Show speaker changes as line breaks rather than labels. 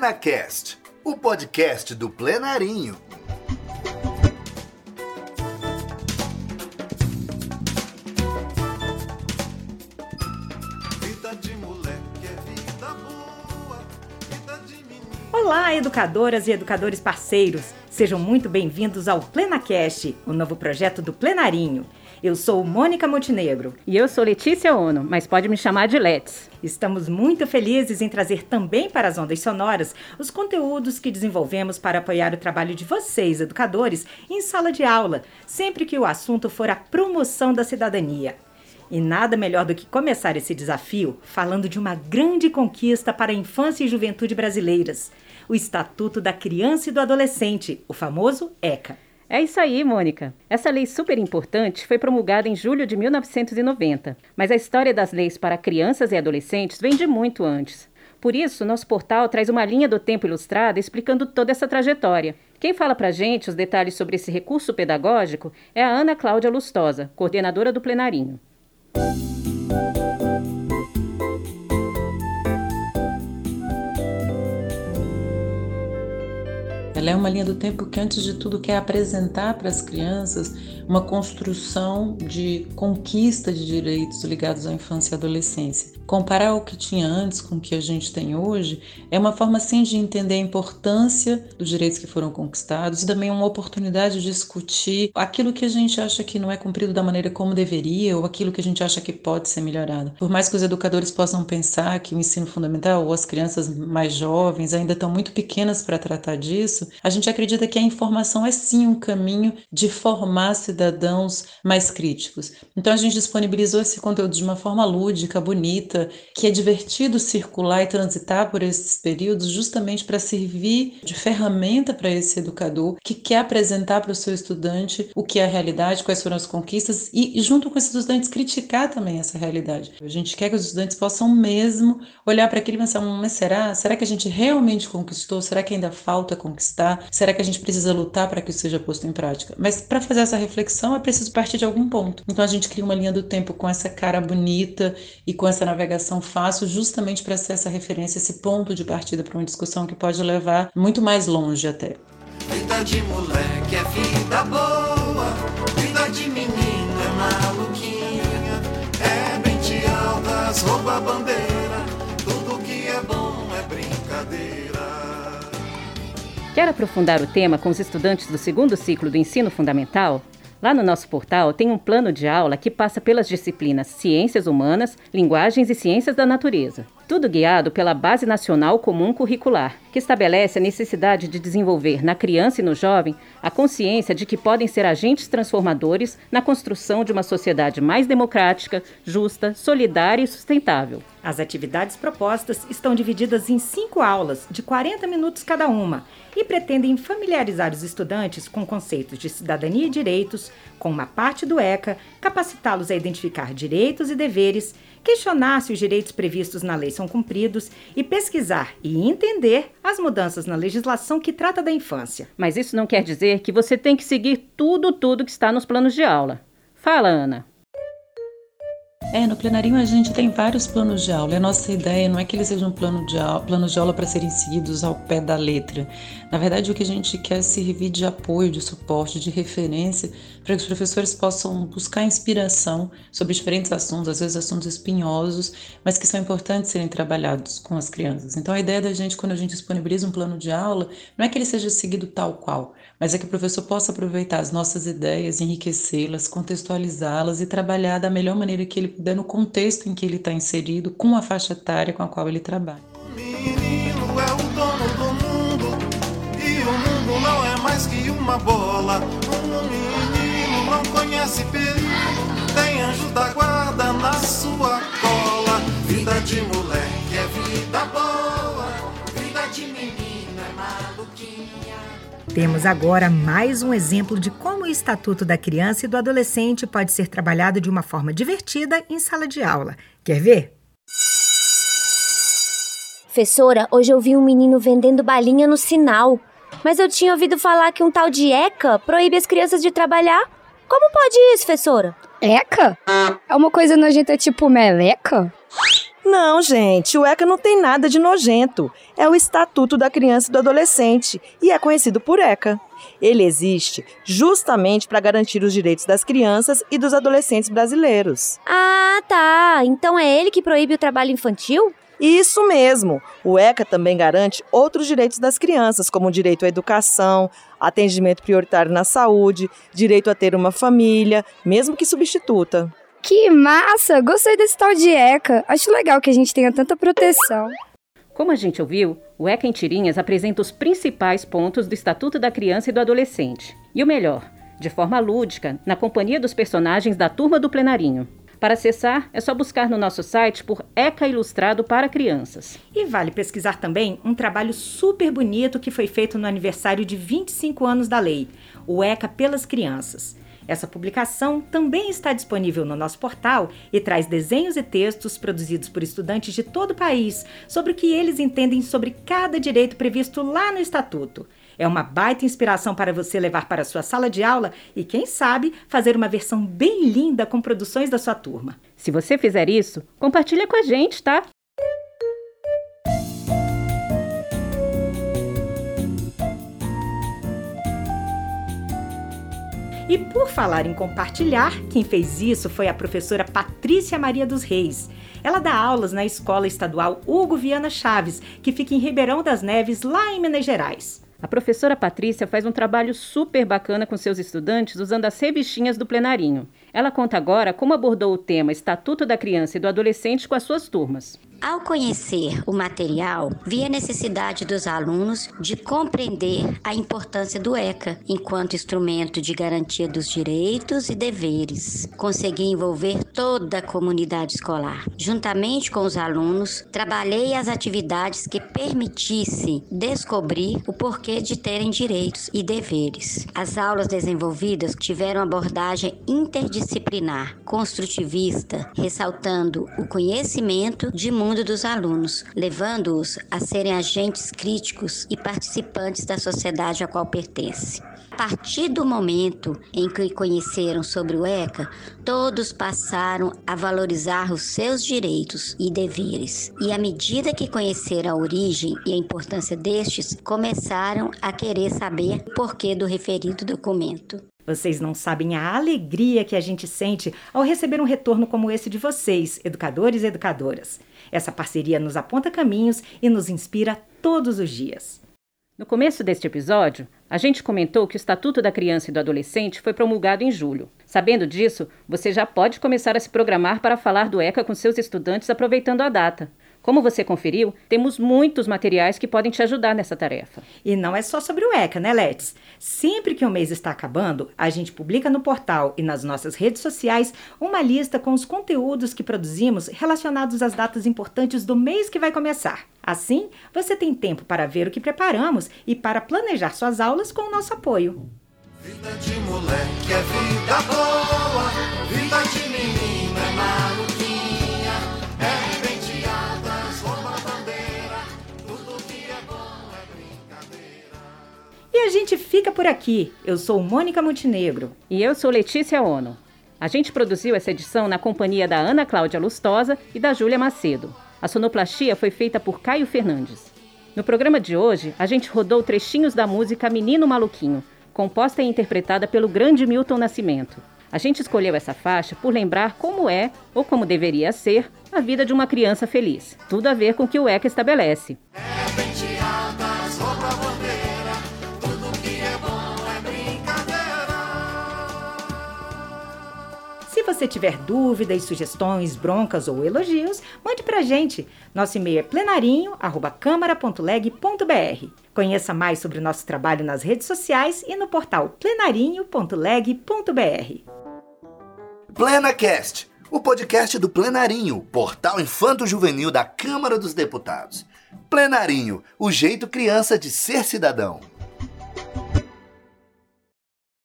PlenaCast, o podcast do Plenarinho.
Olá, educadoras e educadores parceiros. Sejam muito bem-vindos ao PlenaCast, o novo projeto do Plenarinho. Eu sou Mônica Montenegro.
E eu sou Letícia Ono, mas pode me chamar de Let's.
Estamos muito felizes em trazer também para as ondas sonoras os conteúdos que desenvolvemos para apoiar o trabalho de vocês, educadores, em sala de aula, sempre que o assunto for a promoção da cidadania. E nada melhor do que começar esse desafio falando de uma grande conquista para a infância e juventude brasileiras: o Estatuto da Criança e do Adolescente, o famoso ECA.
É isso aí, Mônica. Essa lei super importante foi promulgada em julho de 1990, mas a história das leis para crianças e adolescentes vem de muito antes. Por isso, nosso portal traz uma linha do tempo ilustrada explicando toda essa trajetória. Quem fala pra gente os detalhes sobre esse recurso pedagógico é a Ana Cláudia Lustosa, coordenadora do plenarinho.
Ela é uma linha do tempo que, antes de tudo, quer apresentar para as crianças uma construção de conquista de direitos ligados à infância e adolescência. Comparar o que tinha antes com o que a gente tem hoje é uma forma, sim, de entender a importância dos direitos que foram conquistados e também uma oportunidade de discutir aquilo que a gente acha que não é cumprido da maneira como deveria ou aquilo que a gente acha que pode ser melhorado. Por mais que os educadores possam pensar que o ensino fundamental ou as crianças mais jovens ainda estão muito pequenas para tratar disso, a gente acredita que a informação é sim um caminho de formar cidadãos mais críticos. Então a gente disponibilizou esse conteúdo de uma forma lúdica, bonita, que é divertido circular e transitar por esses períodos, justamente para servir de ferramenta para esse educador que quer apresentar para o seu estudante o que é a realidade, quais foram as conquistas e, junto com esses estudantes, criticar também essa realidade. A gente quer que os estudantes possam mesmo olhar para aquilo e pensar: hum, mas será? Será que a gente realmente conquistou? Será que ainda falta conquistar? Será que a gente precisa lutar para que isso seja posto em prática? Mas para fazer essa reflexão é preciso partir de algum ponto. Então a gente cria uma linha do tempo com essa cara bonita e com essa navegação fácil, justamente para ser essa referência, esse ponto de partida para uma discussão que pode levar muito mais longe até.
Vida de moleque é vida boa, vida de menino é maluquinha, é mente altas, rouba bandeira,
Quer aprofundar o tema com os estudantes do segundo ciclo do ensino fundamental? Lá no nosso portal tem um plano de aula que passa pelas disciplinas Ciências Humanas, Linguagens e Ciências da Natureza. Tudo guiado pela Base Nacional Comum Curricular, que estabelece a necessidade de desenvolver na criança e no jovem a consciência de que podem ser agentes transformadores na construção de uma sociedade mais democrática, justa, solidária e sustentável.
As atividades propostas estão divididas em cinco aulas, de 40 minutos cada uma, e pretendem familiarizar os estudantes com conceitos de cidadania e direitos, com uma parte do ECA, capacitá-los a identificar direitos e deveres questionar se os direitos previstos na lei são cumpridos e pesquisar e entender as mudanças na legislação que trata da infância.
Mas isso não quer dizer que você tem que seguir tudo, tudo que está nos planos de aula. Fala, Ana.
É, no plenarinho a gente tem vários planos de aula. A nossa ideia não é que eles sejam um plano de aula, planos de aula para serem seguidos ao pé da letra. Na verdade, o que a gente quer é servir de apoio, de suporte, de referência, para que os professores possam buscar inspiração sobre diferentes assuntos, às vezes assuntos espinhosos, mas que são importantes serem trabalhados com as crianças. Então, a ideia da gente, quando a gente disponibiliza um plano de aula, não é que ele seja seguido tal qual, mas é que o professor possa aproveitar as nossas ideias, enriquecê-las, contextualizá-las e trabalhar da melhor maneira que ele puder no contexto em que ele está inserido, com a faixa etária com a qual ele trabalha.
O menino é o dono do mundo e o mundo não é mais que uma bola. Um menino não conhece perigo, tem anjo da guarda na sua cola. Vida de moleque é vida boa, vida de menino.
Temos agora mais um exemplo de como o Estatuto da Criança e do Adolescente pode ser trabalhado de uma forma divertida em sala de aula. Quer ver?
Professora, hoje eu vi um menino vendendo balinha no sinal. Mas eu tinha ouvido falar que um tal de ECA proíbe as crianças de trabalhar. Como pode isso, professora?
Eca? É uma coisa nojenta tipo meleca? Não, gente, o ECA não tem nada de nojento. É o Estatuto da Criança e do Adolescente e é conhecido por ECA. Ele existe justamente para garantir os direitos das crianças e dos adolescentes brasileiros.
Ah, tá. Então é ele que proíbe o trabalho infantil?
Isso mesmo. O ECA também garante outros direitos das crianças, como o direito à educação, atendimento prioritário na saúde, direito a ter uma família, mesmo que substituta.
Que massa! Gostei desse tal de ECA. Acho legal que a gente tenha tanta proteção.
Como a gente ouviu, o ECA em Tirinhas apresenta os principais pontos do Estatuto da Criança e do Adolescente. E o melhor, de forma lúdica, na companhia dos personagens da turma do plenarinho. Para acessar, é só buscar no nosso site por ECA Ilustrado para Crianças.
E vale pesquisar também um trabalho super bonito que foi feito no aniversário de 25 anos da lei, o ECA pelas Crianças. Essa publicação também está disponível no nosso portal e traz desenhos e textos produzidos por estudantes de todo o país sobre o que eles entendem sobre cada direito previsto lá no Estatuto. É uma baita inspiração para você levar para a sua sala de aula e, quem sabe, fazer uma versão bem linda com produções da sua turma.
Se você fizer isso, compartilha com a gente, tá?
E por falar em compartilhar, quem fez isso foi a professora Patrícia Maria dos Reis. Ela dá aulas na Escola Estadual Hugo Viana Chaves, que fica em Ribeirão das Neves, lá em Minas Gerais.
A professora Patrícia faz um trabalho super bacana com seus estudantes usando as revistinhas do plenarinho. Ela conta agora como abordou o tema Estatuto da Criança e do Adolescente com as suas turmas.
Ao conhecer o material, vi a necessidade dos alunos de compreender a importância do ECA enquanto instrumento de garantia dos direitos e deveres. Consegui envolver toda a comunidade escolar. Juntamente com os alunos, trabalhei as atividades que permitissem descobrir o porquê de terem direitos e deveres. As aulas desenvolvidas tiveram abordagem interdisciplinar, construtivista, ressaltando o conhecimento de mundo dos alunos, levando-os a serem agentes críticos e participantes da sociedade a qual pertence. A partir do momento em que conheceram sobre o ECA, todos passaram a valorizar os seus direitos e deveres. E à medida que conheceram a origem e a importância destes, começaram a querer saber o porquê do referido documento.
Vocês não sabem a alegria que a gente sente ao receber um retorno como esse de vocês, educadores e educadoras. Essa parceria nos aponta caminhos e nos inspira todos os dias.
No começo deste episódio, a gente comentou que o Estatuto da Criança e do Adolescente foi promulgado em julho. Sabendo disso, você já pode começar a se programar para falar do ECA com seus estudantes aproveitando a data. Como você conferiu, temos muitos materiais que podem te ajudar nessa tarefa.
E não é só sobre o ECA, né, Letes? Sempre que o mês está acabando, a gente publica no portal e nas nossas redes sociais uma lista com os conteúdos que produzimos relacionados às datas importantes do mês que vai começar. Assim, você tem tempo para ver o que preparamos e para planejar suas aulas com o nosso apoio.
Vida de moleque é vida boa, vida de
fica por aqui. Eu sou Mônica Montenegro.
E eu sou Letícia Ono. A gente produziu essa edição na companhia da Ana Cláudia Lustosa e da Júlia Macedo. A sonoplastia foi feita por Caio Fernandes. No programa de hoje, a gente rodou trechinhos da música Menino Maluquinho, composta e interpretada pelo grande Milton Nascimento. A gente escolheu essa faixa por lembrar como é, ou como deveria ser, a vida de uma criança feliz. Tudo a ver com o que o ECA estabelece.
É
você tiver dúvidas, sugestões, broncas ou elogios, mande pra gente. Nosso e-mail é plenarinho@câmara.leg.br. Conheça mais sobre o nosso trabalho nas redes sociais e no portal plenarinho.leg.br.
PlenaCast, o podcast do Plenarinho, portal infanto-juvenil da Câmara dos Deputados. Plenarinho, o jeito criança de ser cidadão.